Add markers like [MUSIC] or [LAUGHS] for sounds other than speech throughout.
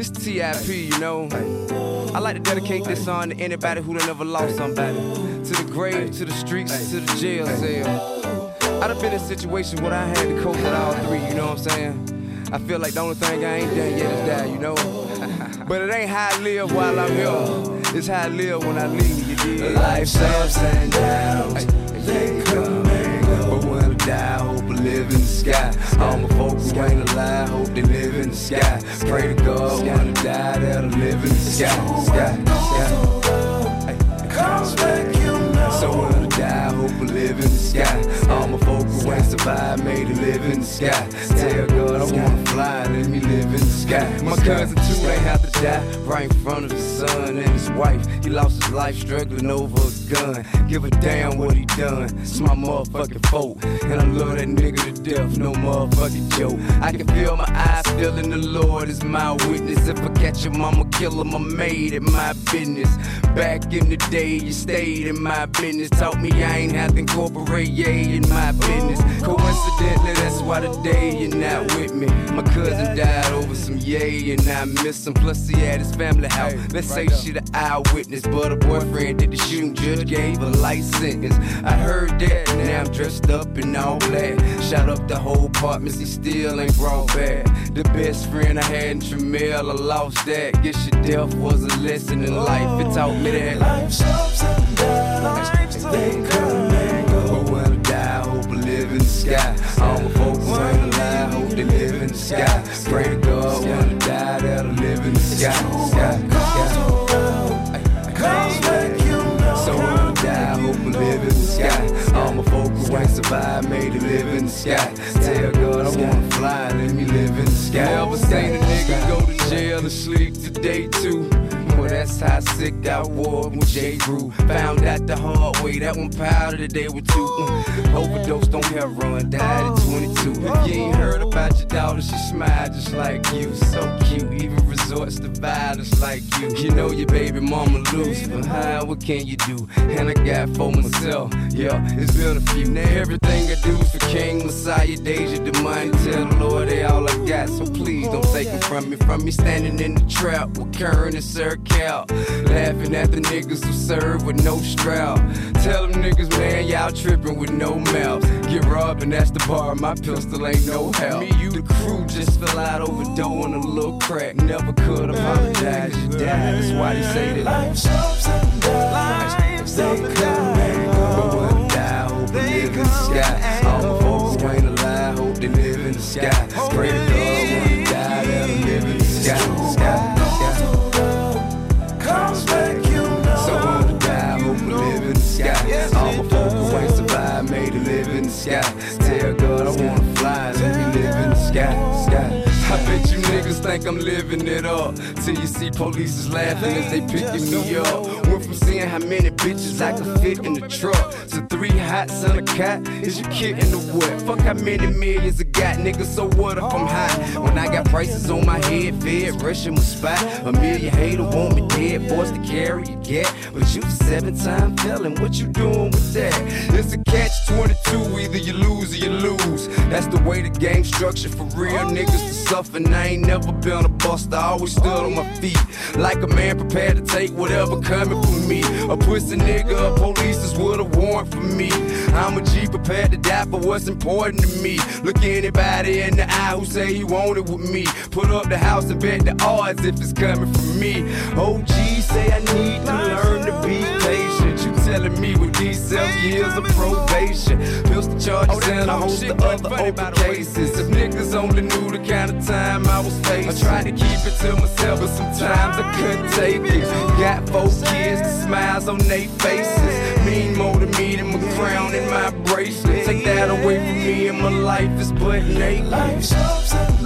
This TIP, you know. I like to dedicate this song to anybody who done ever lost somebody. To the grave, to the streets, to the jail cell. I done been in situations where I had to cope with all three, you know what I'm saying? I feel like the only thing I ain't done yet is die, you know? [LAUGHS] but it ain't how I live while I'm here. It's how I live when I leave, you dig? Life's ups and downs. They come live in the sky. All my folks who ain't alive, hope they live in the sky. Pray to God when I die, that'll live in the sky. Sky, sky. Comes back, hope I live in the sky. All my folks who ain't survived, made to live in the sky. Tell God I wanna fly, let me live in the sky. My cousin Toot ain't have to die right in front of his son and his wife. He lost his life struggling over a gun. Give a damn what he done. It's my motherfucking fault. And I love that nigga to death, no motherfucking joke. I can feel my eyes feeling the Lord is my witness. If I catch him, I'ma kill him. I made it my business. Back in the day, you stayed in my business. Taught me I ain't to incorporate yay in my business. Coincidentally, that's why today you're not with me. My cousin died over some yay, and I miss him. Plus, he had his family house. Let's say she the eyewitness, but her boyfriend did the shooting. Judge gave a life sentence. I heard that, now I'm dressed up in all black. Shot up the whole apartment, he still ain't brought back. The best friend I had in Tramiel, I lost that. Guess your death was a lesson in life. It taught me that life's ups and downs, they come live in the sky. All my folks ain't alive, hope they live in the sky. Pray to God when I die, that I live in the sky. sky, sky. Comes you know. So when I die, hope I live in the sky. All my folks who ain't survived made it live in the sky. Tell God I wanna fly, let me live in the sky. Never seen a nigga go to jail and sleep today too. That's how sick I was when J. grew. Found out the hard way, that one powder that they were too. Mm. Overdosed on heroin, died at 22. If you ain't heard about your daughter, she smiled just like you. So cute, even resorts to violence like you. You know your baby mama loose, but how, what can you do? And I got for myself, yeah, it's been a few. Now everything I do is for King Messiah, Deyjah, the money. Tell the Lord they all I got, so please don't take it from me. From me standing in the trap with Karen and Sir Cal. Laughing at the niggas who serve with no strap. Tell them niggas, man, y'all tripping with no mouth. Get robbed and that's the bar, my pistol ain't no help. Me, you, the crew just fell out over dough in a little crack. Never could apologize, you died. That's why they say that life's ups and downs, they come and But go. when I die, hope I live in the sky. All my folks who ain't alive, hope they live in the sky. Pray sky. Tell God I wanna fly, let me live in the sky. sky. I bet you niggas think I'm living it up. Till you see police is laughing as they picking me up. Went from seeing how many bitches I could fit in the truck to three hots on a cot. Is you kidding or what? Fuck how many millions I got, niggas, So what if I'm high? When I got prices on my head, fed, rushing my spot. A million hater want me dead, forced to carry a get. But you seven time felon, what you doing with that? It's a catch 22, either you lose or you lose. That's the way the game structured for real niggas to suffer. And I ain't never been a bust, I always stood on my feet. Like a man prepared to take whatever coming for me. A pussy nigga, police is with a warrant for me. I'm a G prepared to die for what's important to me. Look anybody in the eye who say he want it with me. Put up the house and bet the odds if it's coming from me. OG say I need to learn to be patient. You telling me with these seven years of probation, pistol charges oh, and a host of other open cases. If niggas only knew the kind of time I was facing, I tried to keep it to myself, but sometimes I couldn't take it. Got four kids, the smiles on their faces. Mean more to me than my crown and my bracelet. Take that away from me, and my life is but naked. Life's ups and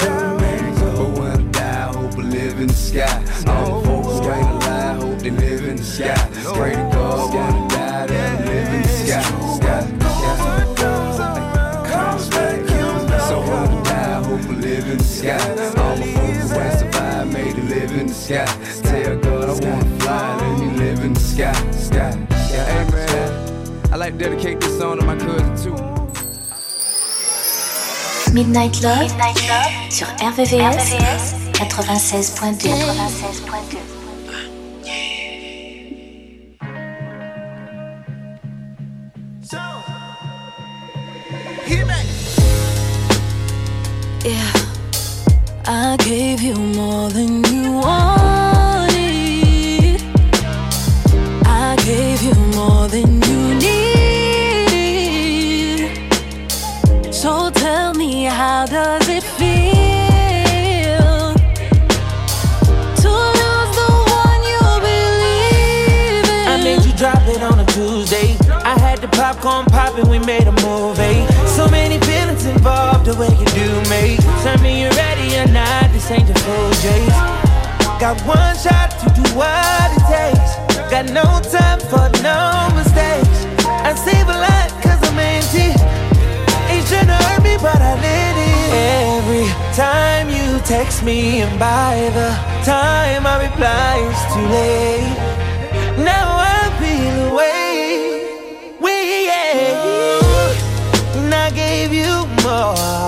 come and go. But when I die, I hope I live in the sky. All the folks who ain't alive, hope they live in the sky. Pray to God when I die, that I live in the sky. sky, sky. Comes back, you know. So when I die, I hope I live in the sky. All my folks who ain't survived made it live in the sky. Sky. Sky, sky. Hey man, I like to dedicate this song to my cousin Toot. Midnight Love, sur RVVS, 96.2. 96.2. Yeah, I gave you more than you wanted. More than you need. So tell me, how does it feel to lose the one you believe in? I made you drop it on a Tuesday. I had the popcorn popping, we made a movie. So many feelings involved, the way you do me. Tell me you're ready or not, this ain't. Got one shot to do what it takes. Got no time for no mistakes. I save a lot cause I'm empty. Ain't tryna hurt me, but I let it. Every time you text me, and by the time I reply, it's too late. Now I feel away. We yeah. And. I gave you more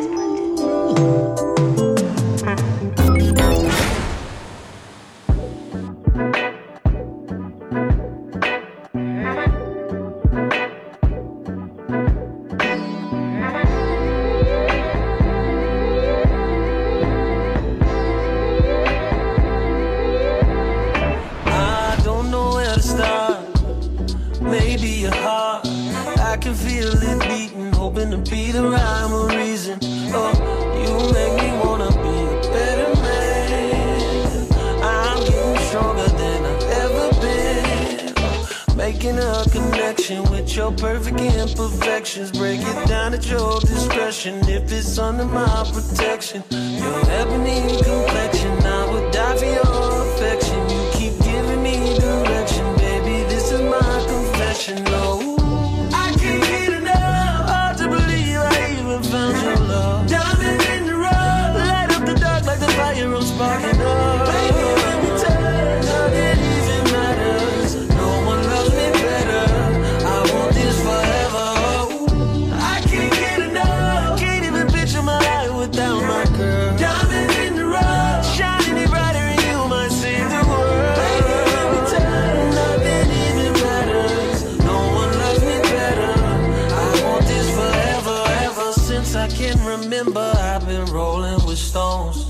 remember I've been rolling with stones.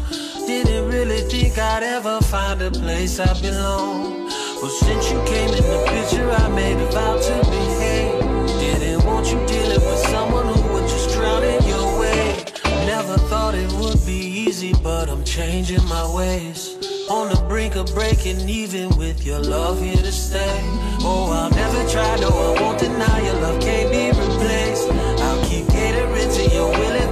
Didn't really think I'd ever find a place I belong. Well, since you came in the picture, I made a vow to behave. Didn't want you dealing with someone who would just drown in your way. Never thought it would be easy, but I'm changing my ways. On the brink of breaking even with your love here to stay. Oh, I'll never try, no, I won't deny your love can't be replaced. I'll keep catering to your willing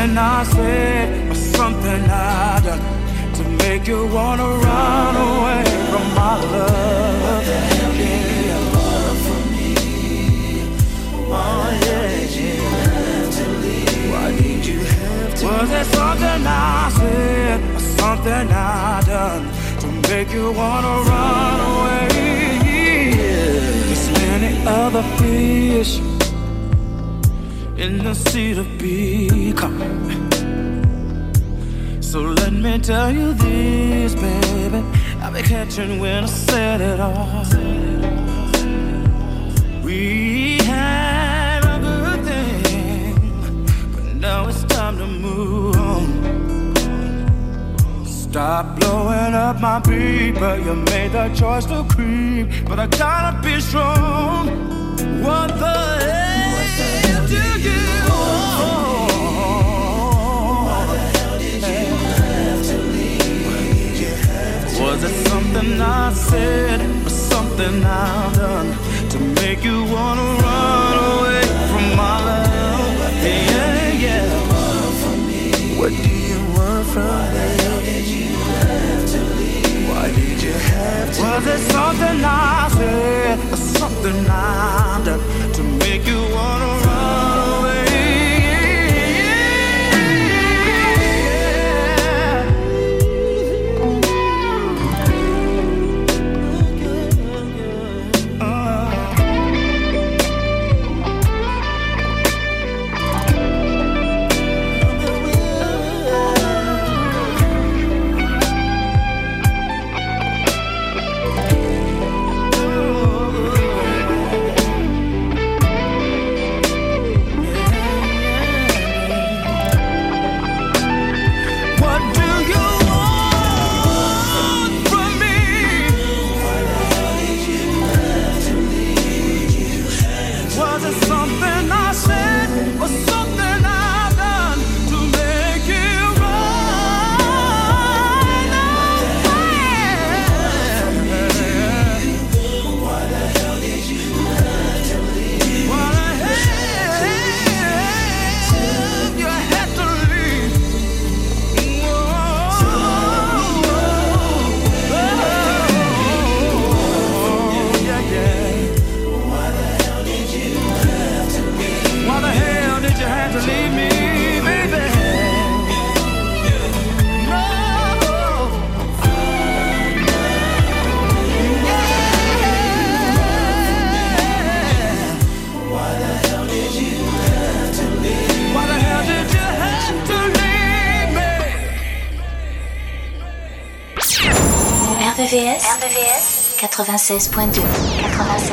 something I said or something I done to make you wanna run away from my love. What yeah. your love for me? Why did you have to leave? Why did you have to Was it something I said or something I done to make you wanna run away? Yeah. There's many other fish in a seat of become. So let me tell you this, baby. I'll be catching when I said it all. We had a good thing, but now it's time to move on. Stop blowing up my people. You made the choice to creep, but I gotta be strong. What the hell? I said or something I've done to make you wanna run away from my love. What do you want from me? Why did you have to? Was it something I said or something I've done? 96.2.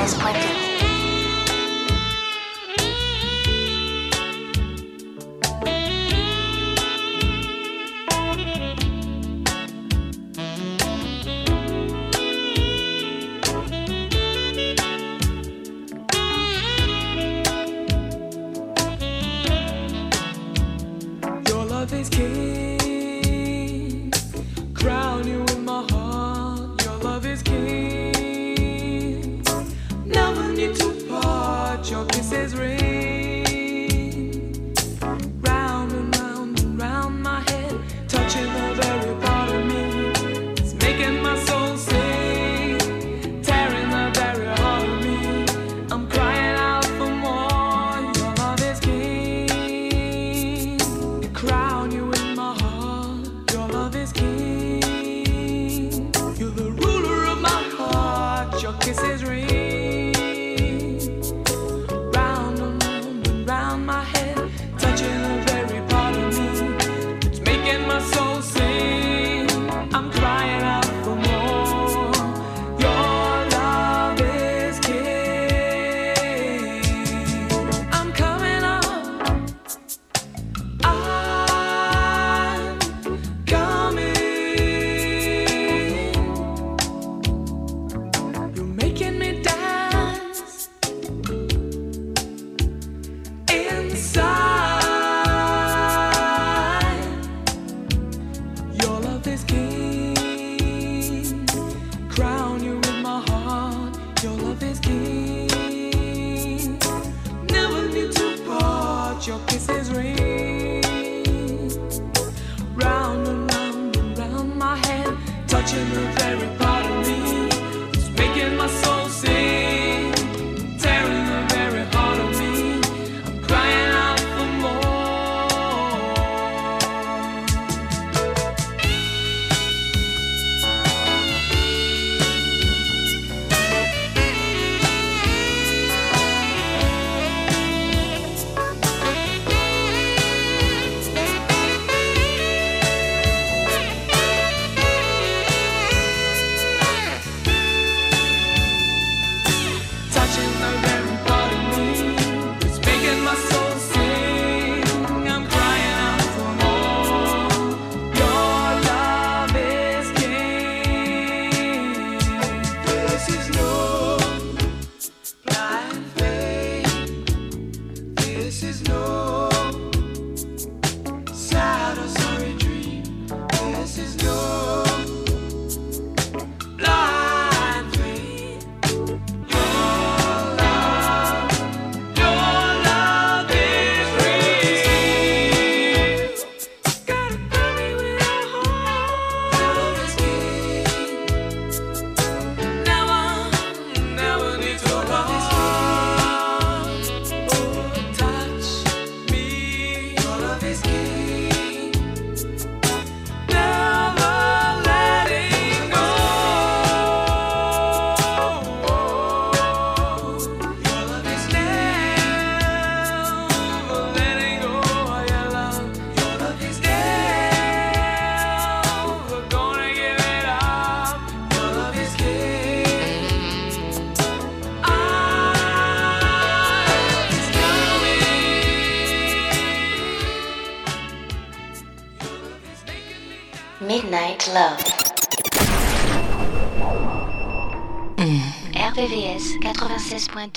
What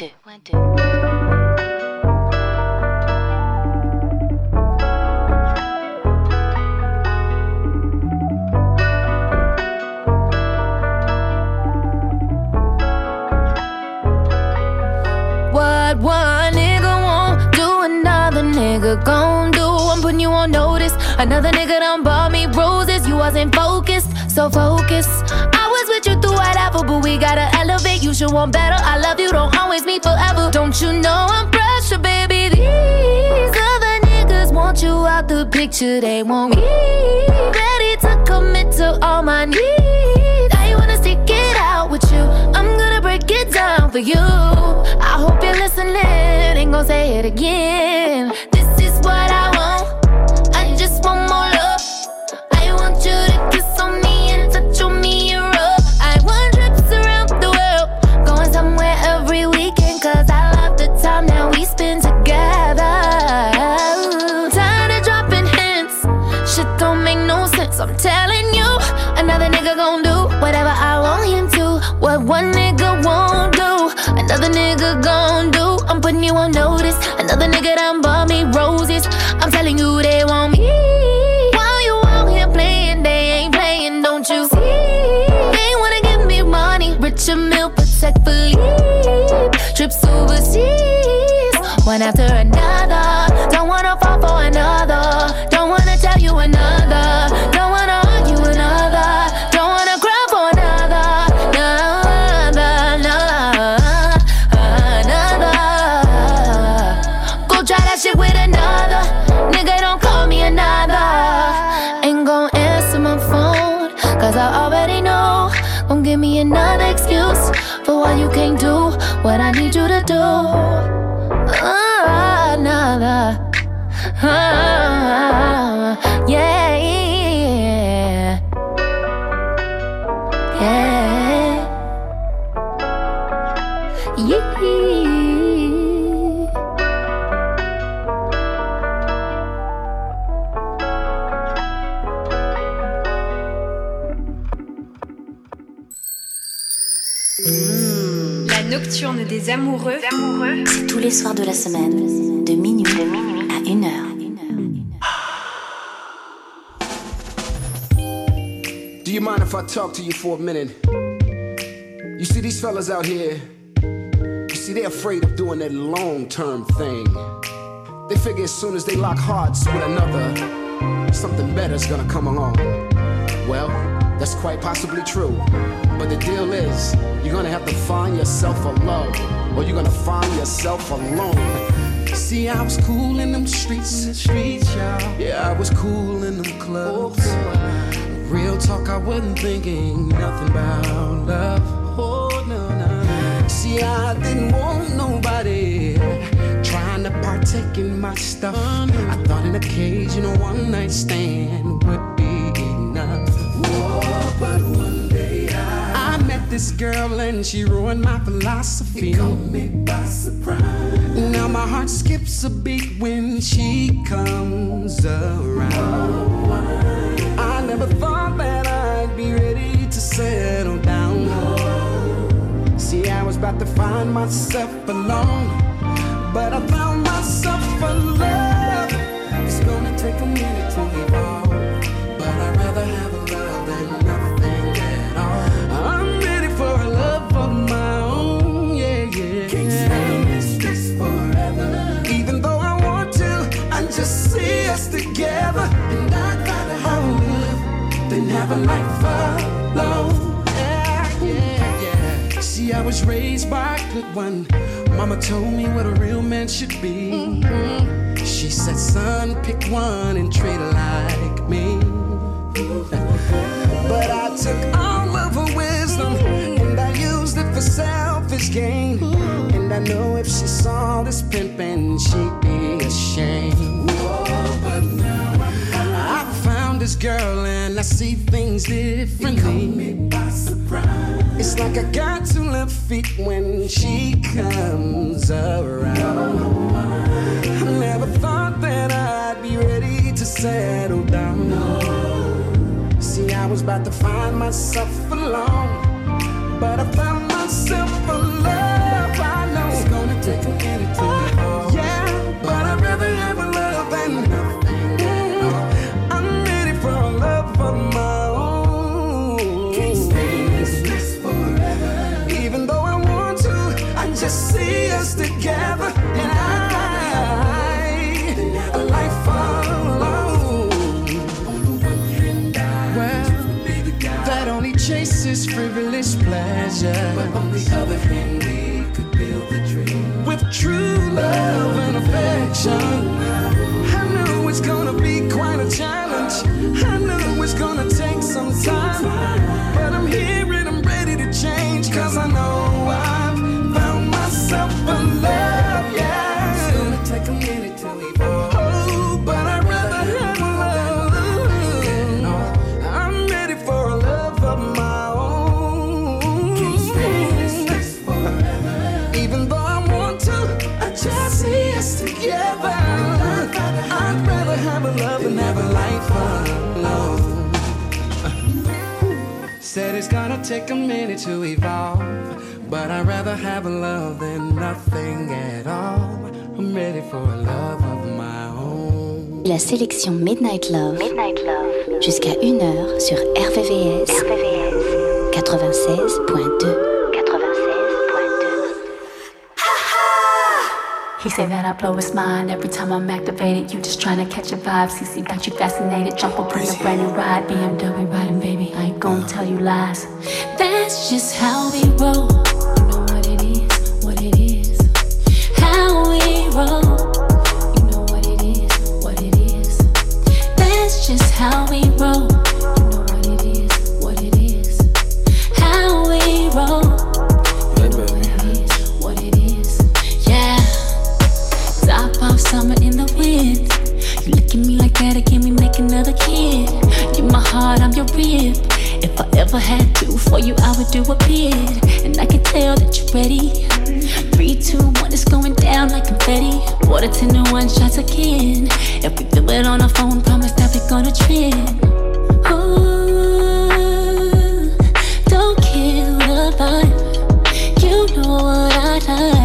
one nigga won't do, another nigga gon' do. I'm putting you on notice. Another nigga done bought me roses. You wasn't focused, so focused you through whatever, but we gotta elevate. You should want better. I love you, don't always meet forever. Don't you know I'm pressure, baby? These other niggas want you out the picture, they want me. Ready to commit to all my needs. I wanna stick it out with you. I'm gonna break it down for you. I hope you're listening. Ain't gonna say it again. you won't notice. Another nigga done bought me roses. I'm telling you they want me. While you out here playing, they ain't playing, don't you see? They wanna give me money, richer meal, protect, believe. Trips overseas, one after another. Des amoureux. C'est tous les soirs de la semaine, de minuit, à 1 heure. Do you mind if I talk to you for a minute? You see, these fellas out here, you see, they're afraid of doing that long term thing. They figure as soon as they lock hearts with another, something better's gonna come along. Well, that's quite possibly true. But the deal is, you're gonna have to find yourself a love, or you're gonna find yourself alone. See, I was cool in them streets, in the streets, y'all. Yeah, I was cool in them clubs. Oh, Real talk, I wasn't thinking nothing about love. Oh, no, no. See, I didn't want nobody trying to partake in my stuff. Oh, I thought an occasional one night stand would be enough. Whoa, but one day I, I met this girl and she ruined my philosophy. It caught me by surprise. Now my heart skips a beat when she comes around. Oh, I never thought that I'd be ready to settle down. See, I was about to find myself alone, but I found myself a was raised by a good one. Mama told me what a real man should be. Mm-hmm. She said, son, pick one and treat her like me. [LAUGHS] But I took all of her wisdom and I used it for selfish gain. Mm-hmm. And I know if she saw this pimpin', she'd be ashamed. but now I found this girl and I see things differently. Caught me by surprise. It's like I got two left feet when she comes around. I never thought that I'd be ready to settle down. See, I was about to find myself alone, but I found pleasure. But on the other hand, we could build the dream with true love and affection. I know it's gonna be quite a challenge. I know it's gonna take some time. But I'm here and I'm ready to change. Cause I know I've it's gonna take a minute to evolve, but I'd rather have a love than nothing at all. I'm ready for a love of my own. La sélection Midnight Love, jusqu'à 1h sur RVVS, 96.2. He say that I blow his mind every time I'm activated. You just trying to catch a vibe. CC got you fascinated. Jump up in a brand new ride. BMW riding, baby. I ain't gonna tell you lies. That's just how we roll. Had to for you, I would do a bid. And I can tell that you're ready. Three, two, one, it's going down like confetti. Water to no one shots again. If we feel it on our phone, promise that we're gonna trend. Ooh, don't kill the vibe. You know what I like.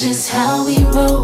Just how we roll.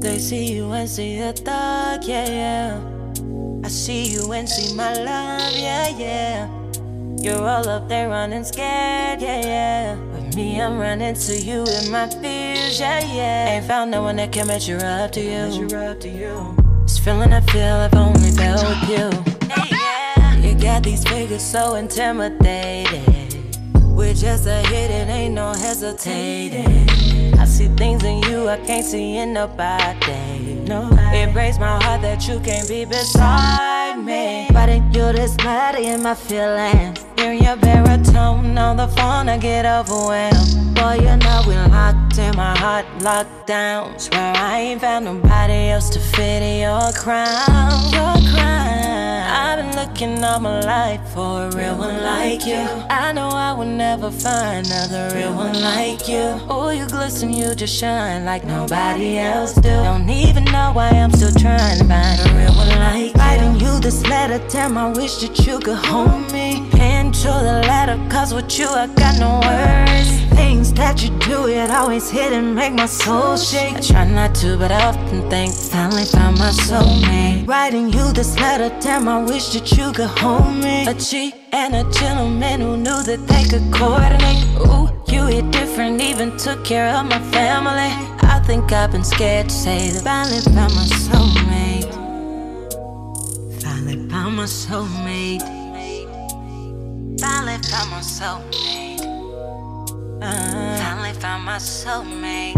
They see you and see a thug, yeah, yeah. I see you and see my love, yeah, yeah. You're all up there running scared, yeah, yeah. With me, I'm running to you in my fears, yeah, yeah. Ain't found no one that can to you. Up to you. This feeling I feel I've only felt with you. You got these figures so intimidated. With just a hit, it ain't no hesitating. I see things in you I can't see in nobody. No, it breaks my heart that you can't be beside me. Fighting you this body in my feelings. Hearing your baritone on the phone, I get overwhelmed. Boy, you know we locked in my heart, locked down. Swear I ain't found nobody else to fit in your crown. Your crown. I've been looking all my life for a real one like you. I know I will never find another real one like you. Oh, you glisten, you just shine like nobody else do. Don't even know why I'm still trying to find a real one like you. Writing you this letter, damn, I wish that you could hold me. To the letter, cause with you I got no words. Things that you do, it always hit and make my soul shake. I try not to, but I often think finally found my soulmate. Writing you this letter, damn, I wish that you could hold me. A cheat and a gentleman who knew that they could coordinate. Ooh, you hit different, even took care of my family. I think I've been scared to say that finally found my soulmate. Finally found my soulmate. Finally found my soulmate. Uh, finally found my soulmate.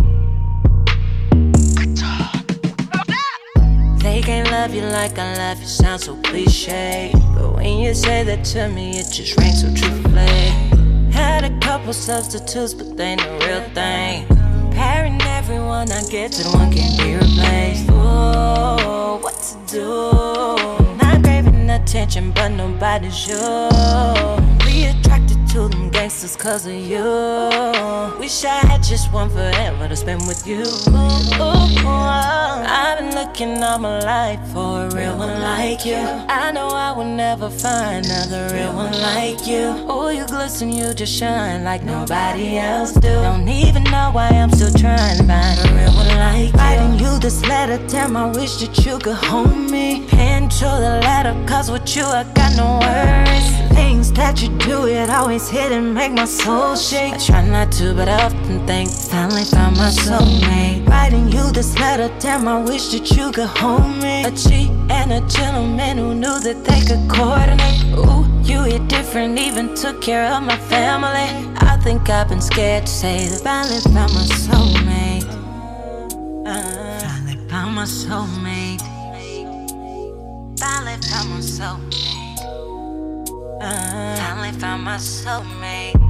They can't love you like I love you, sounds so cliche. But when you say that to me, it just rings so truthfully. Had a couple substitutes, but they ain't the real thing. Comparing everyone I get to the one can't be replaced. Ooh, what to do? Not craving attention attention, but nobody's sure. We attracted to them gangsters cause of you. Wish I had just one forever to spend with you. I've been looking all my life for a real one like you. I know I will never find another real one like you. Oh, you glisten, you just shine like nobody else do. Don't even know why I'm still trying to find a real one like you. Writing you this letter, damn, I wish that you could hold me. Pen to the letter, cause with you I got no worries. Things that you do, it always hit and make my soul shake. I try not to, but I often think, finally found my soulmate. Writing you this letter, damn, I wish that you could hold me. A cheat and a gentleman who knew that they could coordinate. Ooh, you hit different, even took care of my family. I think I've been scared to say that finally found my soulmate. Uh, finally found my soulmate. Finally found my soulmate. Finally found my soulmate.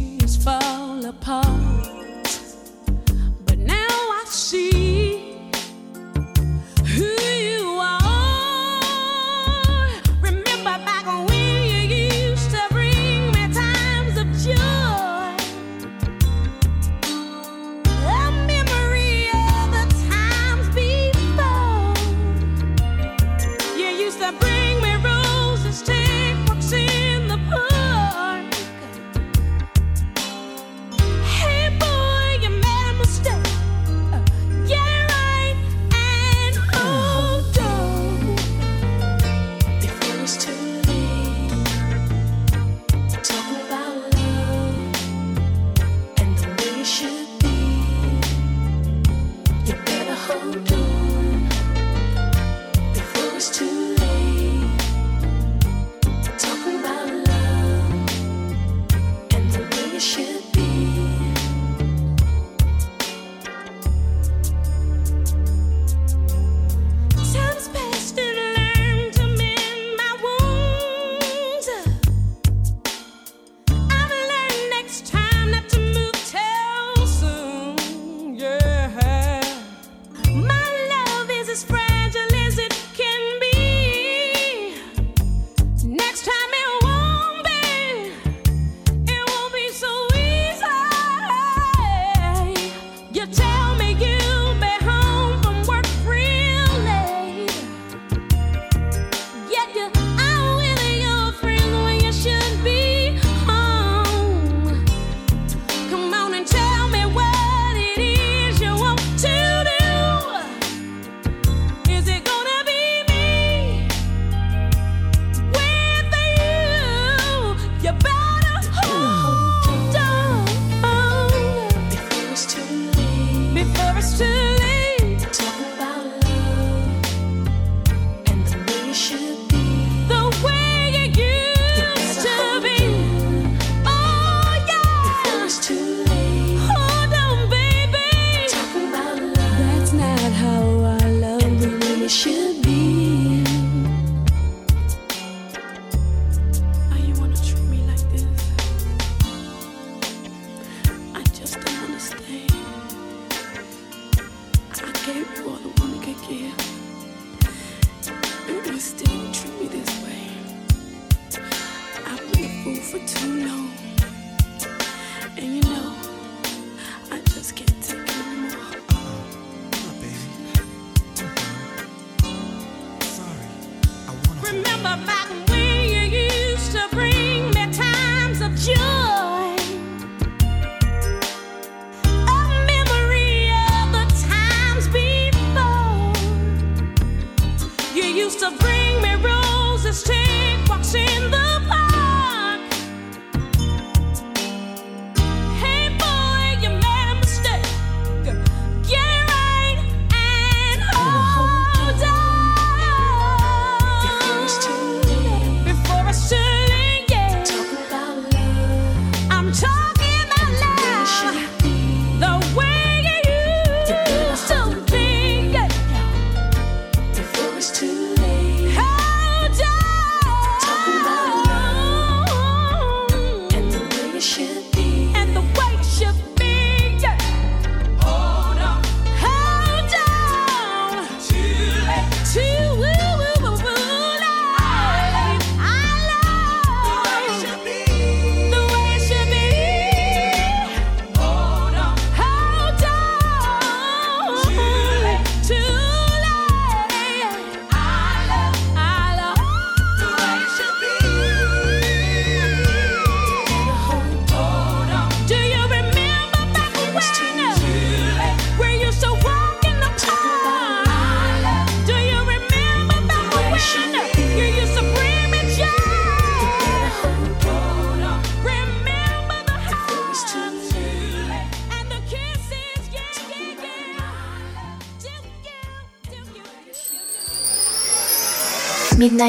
see fall apart.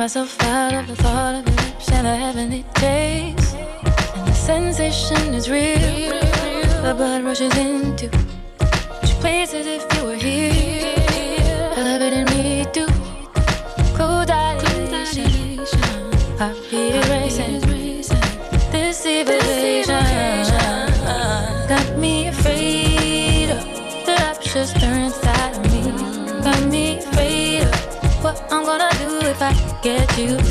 myself out of the thought of your lips and the heavenly taste. And the sensation is real. The blood rushes into two places if you were here.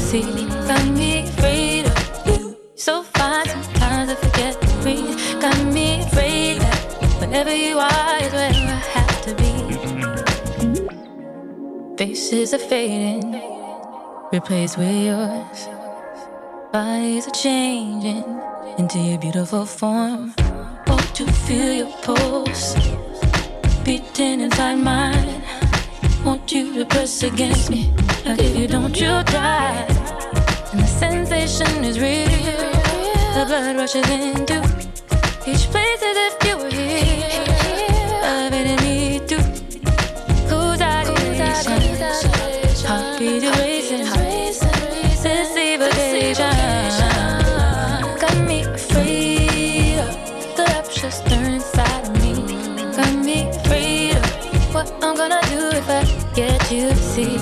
see Got me afraid of you. So fine, sometimes I forget the breathe Got me afraid that wherever you are is where I have to be. Faces are fading Replaced with yours. Bodies are changing Into your beautiful form. Oh, to feel your pulse Beating inside mine. Want you to press against me. Look you, don't you die. And the sensation is real. The blood rushes into each place as if you were here. Love it and need to. Who's out of relation? Heartbeat erasing. This evocation got me free. of the rapture stirring inside of me. Got me free. what I'm gonna do if I get you to see.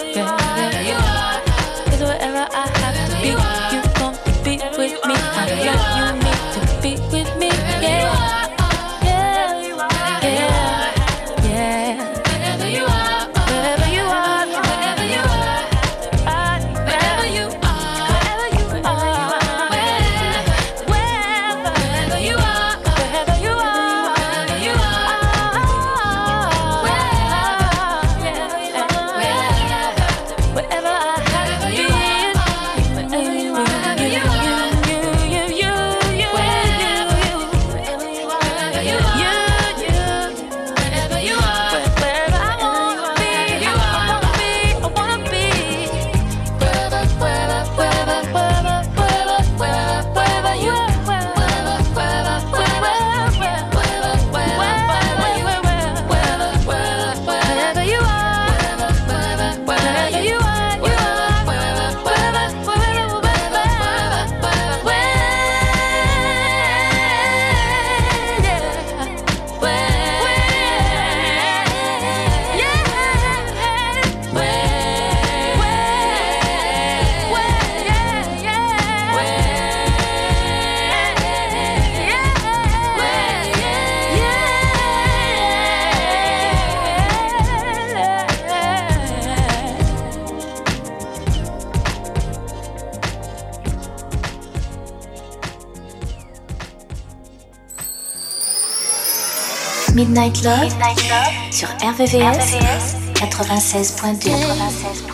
yeah. Love, sur RVVS, 96.2.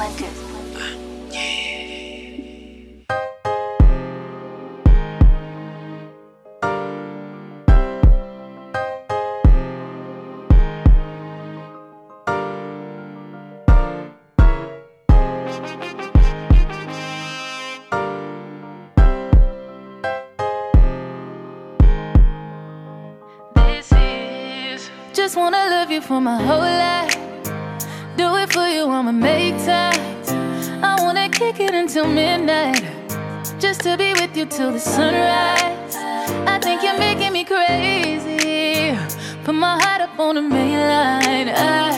just wanna love you for my whole life. Do it for you, I'ma make time. I wanna kick it until midnight, just to be with you till the sunrise. I think you're making me crazy. Put my heart up on the main line. I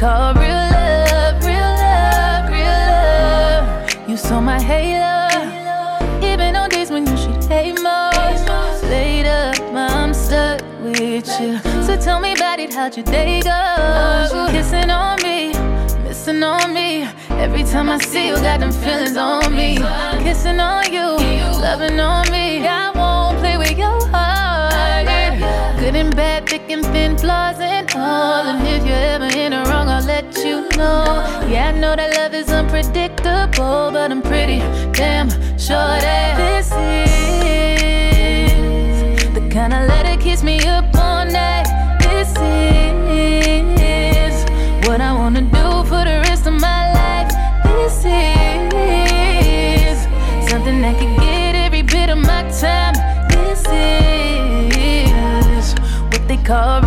what they call real love, real love, real love. You saw my halo, even on days when you should hate. Laid up, I'm stuck with you. So tell me about it, how'd your day go? Kissing on me, missing on me. Every time I see you, got them feelings on me. Kissing on you, loving on me. I won't play with your heart. Good and bad, thick and thin, flaws and all. And if you're ever in the wrong, let you know. Yeah, I know that love is unpredictable, but I'm pretty damn sure that this is the kind of that keeps me up all night. This is what I wanna do for the rest of my life. This is something that can get every bit of my time. This is what they call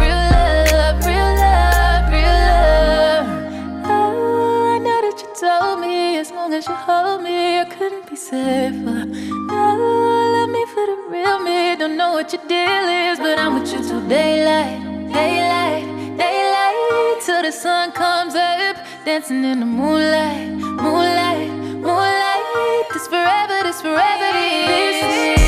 safer. Oh, love me for the real me. Don't know what your deal is, but I'm with you till daylight, daylight, daylight, till the sun comes up, dancing in the moonlight, moonlight, moonlight. This forever, this forever, is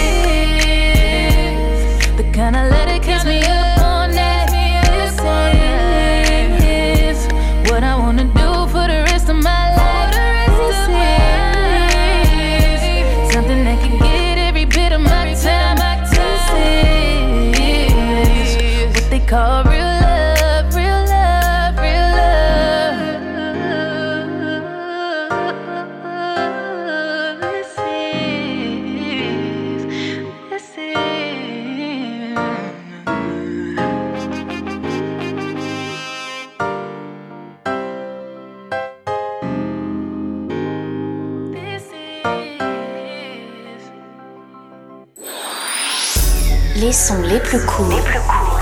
les plus courts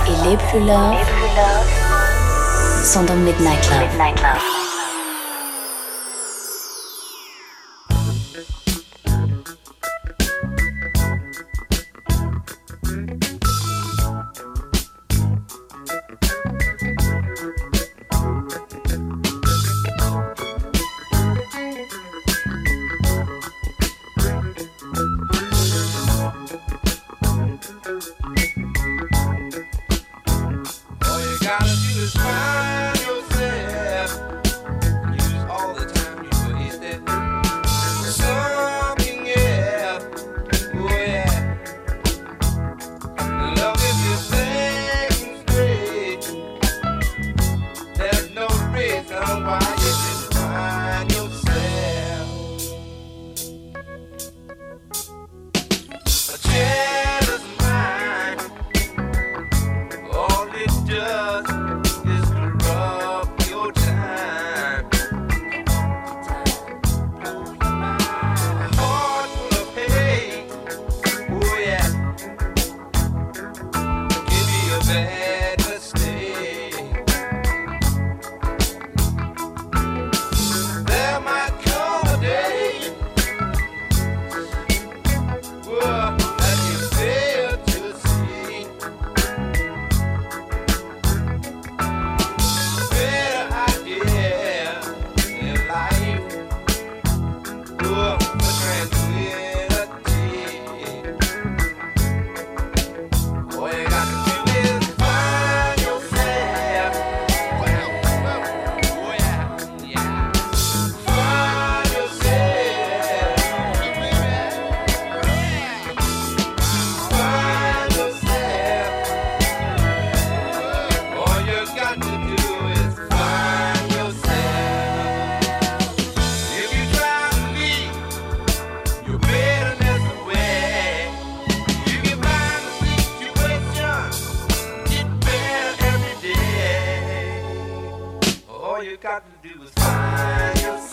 et les plus love sont dans Midnight Love. All you got to do is find yourself.